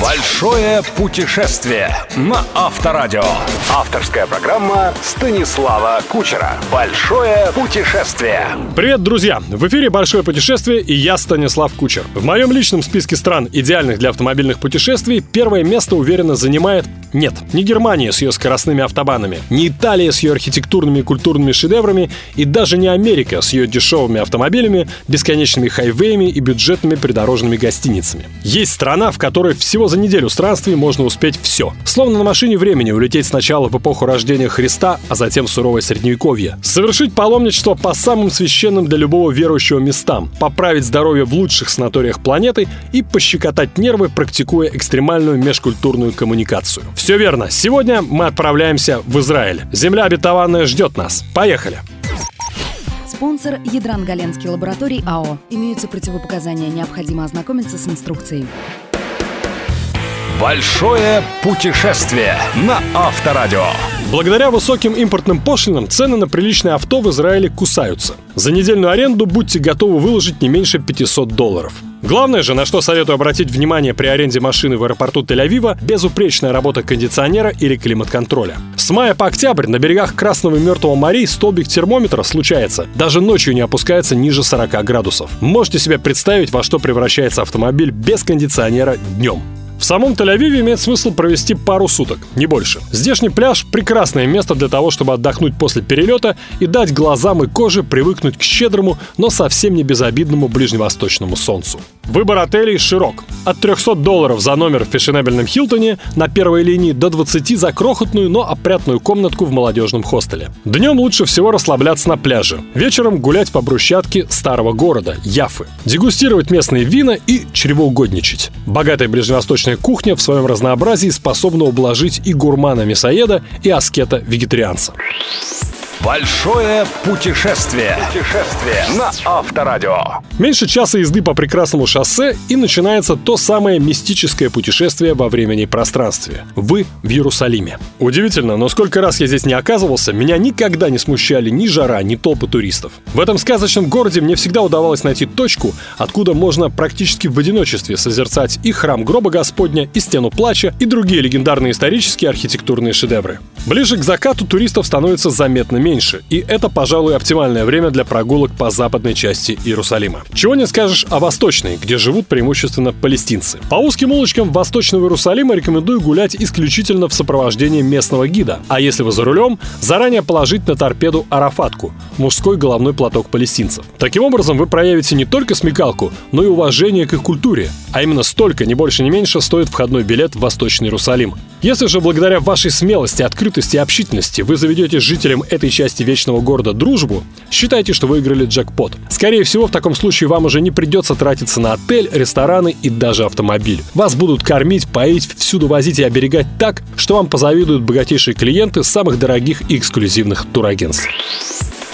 Большое путешествие на Авторадио. Авторская программа Станислава Кучера. Большое путешествие. Привет, друзья! В эфире «Большое путешествие» и я, Станислав Кучер. В моем личном списке стран, идеальных для автомобильных путешествий, первое место уверенно занимает нет, не Германия с ее скоростными автобанами, не Италия с ее архитектурными и культурными шедеврами, и даже не Америка с ее дешевыми автомобилями, бесконечными хайвеями и бюджетными придорожными гостиницами. Есть страна, в которой всего за неделю странствий можно успеть все. Словно на машине времени улететь сначала в эпоху рождения Христа, а затем в суровое средневековье. Совершить паломничество по самым священным для любого верующего местам, поправить здоровье в лучших санаториях планеты и пощекотать нервы, практикуя экстремальную межкультурную коммуникацию. Все верно. Сегодня мы отправляемся в Израиль. Земля обетованная ждет нас. Поехали. Спонсор Ядран-Галенский лабораторий АО. Имеются противопоказания. Необходимо ознакомиться с инструкцией. Большое путешествие на Авторадио. Благодаря высоким импортным пошлинам цены на приличное авто в Израиле кусаются. За недельную аренду будьте готовы выложить не меньше 500 долларов. Главное же, на что советую обратить внимание при аренде машины в аэропорту Тель-Авива, безупречная работа кондиционера или климат-контроля. С мая по октябрь на берегах Красного и Мертвого морей столбик термометра случается. Даже ночью не опускается ниже 40 градусов. Можете себе представить, во что превращается автомобиль без кондиционера днем. В самом Тель-Авиве имеет смысл провести пару суток, не больше. Здешний пляж – прекрасное место для того, чтобы отдохнуть после перелета и дать глазам и коже привыкнуть к щедрому, но совсем не безобидному ближневосточному солнцу. Выбор отелей широк. От 300 долларов за номер в фешенебельном Хилтоне на первой линии до 20 за крохотную, но опрятную комнатку в молодежном хостеле. Днем лучше всего расслабляться на пляже. Вечером гулять по брусчатке старого города, Яфы. Дегустировать местные вина и чревоугодничать. Богатая ближневосточная кухня в своем разнообразии способна ублажить и гурмана-мясоеда, и аскета-вегетарианца. Большое путешествие. Путешествие на Авторадио. Меньше часа езды по прекрасному шоссе и начинается то самое мистическое путешествие во времени и пространстве. Вы в Иерусалиме. Удивительно, но сколько раз я здесь не оказывался, меня никогда не смущали ни жара, ни толпы туристов. В этом сказочном городе мне всегда удавалось найти точку, откуда можно практически в одиночестве созерцать и храм гроба Господня, и стену плача, и другие легендарные исторические архитектурные шедевры. Ближе к закату туристов становится заметно меньше, и это, пожалуй, оптимальное время для прогулок по западной части Иерусалима. Чего не скажешь о восточной, где живут преимущественно палестинцы. По узким улочкам Восточного Иерусалима рекомендую гулять исключительно в сопровождении местного гида, а если вы за рулем, заранее положить на торпеду арафатку – мужской головной платок палестинцев. Таким образом, вы проявите не только смекалку, но и уважение к их культуре, а именно столько, не больше, не меньше, стоит входной билет в Восточный Иерусалим. Если же благодаря вашей смелости, открытости и общительности вы заведете жителям этой части вечного города дружбу, считайте, что выиграли джекпот. Скорее всего, в таком случае вам уже не придется тратиться на отель, рестораны и даже автомобиль. Вас будут кормить, поить, всюду возить и оберегать так, что вам позавидуют богатейшие клиенты самых дорогих и эксклюзивных турагентств.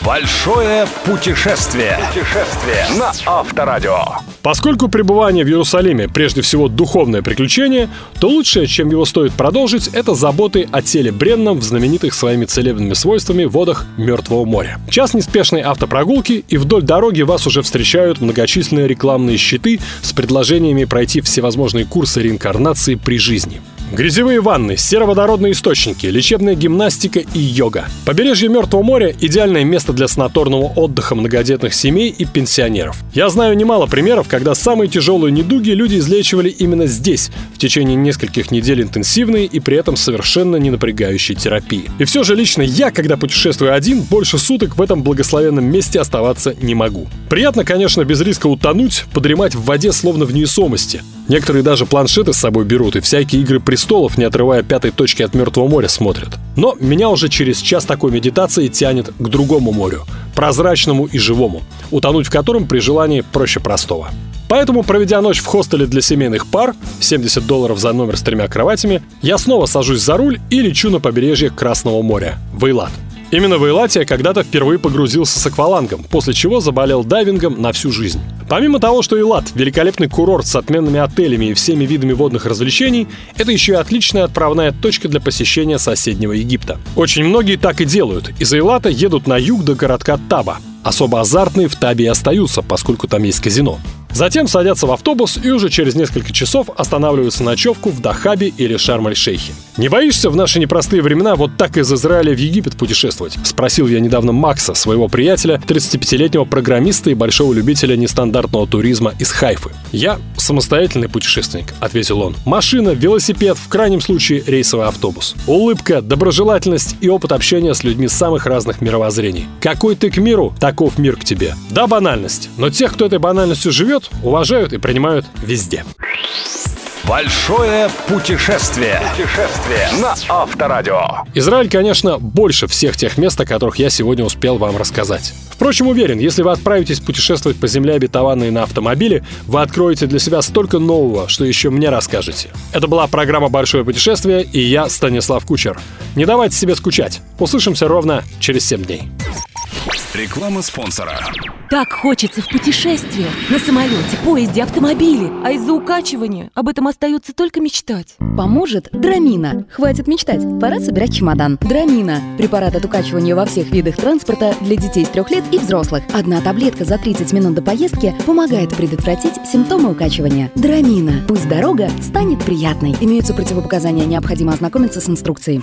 Большое путешествие. Путешествие на Авторадио. Поскольку пребывание в Иерусалиме прежде всего духовное приключение, то лучшее, чем его стоит продолжить, это заботы о теле бренном в знаменитых своими целебными свойствами водах Мертвого моря. Час неспешной автопрогулки, и вдоль дороги вас уже встречают многочисленные рекламные щиты с предложениями пройти всевозможные курсы реинкарнации при жизни. Грязевые ванны, сероводородные источники, лечебная гимнастика и йога. Побережье Мертвого моря – идеальное место для санаторного отдыха многодетных семей и пенсионеров. Я знаю немало примеров, когда самые тяжелые недуги люди излечивали именно здесь, в течение нескольких недель интенсивной и при этом совершенно не напрягающей терапии. И все же лично я, когда путешествую один, больше суток в этом благословенном месте оставаться не могу. Приятно, конечно, без риска утонуть, подремать в воде словно в невесомости. Некоторые даже планшеты с собой берут и всякие игры престолов, не отрывая пятой точки от Мертвого моря, смотрят. Но меня уже через час такой медитации тянет к другому морю, прозрачному и живому, утонуть в котором при желании проще простого. Поэтому, проведя ночь в хостеле для семейных пар, 70 долларов за номер с тремя кроватями, я снова сажусь за руль и лечу на побережье Красного моря, в Эйлат. Именно в Эйлате я когда-то впервые погрузился с аквалангом, после чего заболел дайвингом на всю жизнь. Помимо того, что Эйлат – великолепный курорт с отменными отелями и всеми видами водных развлечений, это еще и отличная отправная точка для посещения соседнего Египта. Очень многие так и делают. Из Эйлата едут на юг до городка Таба. Особо азартные в Табе и остаются, поскольку там есть казино. Затем садятся в автобус и уже через несколько часов останавливаются на ночевку в Дахабе или Шарм-эль-Шейхе. «Не боишься в наши непростые времена вот так из Израиля в Египет путешествовать?» — спросил я недавно Макса, своего приятеля, 35-летнего программиста и большого любителя нестандартного туризма из Хайфы. «Я самостоятельный путешественник», — ответил он. «Машина, велосипед, в крайнем случае рейсовый автобус. Улыбка, доброжелательность и опыт общения с людьми самых разных мировоззрений. Какой ты к миру, таков мир к тебе. Да, банальность, но тех, кто этой банальностью живет, уважают и принимают везде». Большое путешествие. Путешествие на Авторадио. Израиль, конечно, больше всех тех мест, о которых я сегодня успел вам рассказать. Впрочем, уверен, если вы отправитесь путешествовать по земле обетованной на автомобиле, вы откроете для себя столько нового, что еще мне расскажете. Это была программа «Большое путешествие» и я, Станислав Кучер. Не давайте себе скучать. Услышимся ровно через 7 дней. Реклама спонсора. Так хочется в путешествие. На самолете, поезде, автомобиле. А из-за укачивания об этом остается только мечтать. Поможет Драмина. Хватит мечтать, пора собирать чемодан. Драмина. Препарат от укачивания во всех видах транспорта для детей с трех лет и взрослых. Одна таблетка за 30 минут до поездки помогает предотвратить симптомы укачивания. Драмина. Пусть дорога станет приятной. Имеются противопоказания, необходимо ознакомиться с инструкцией.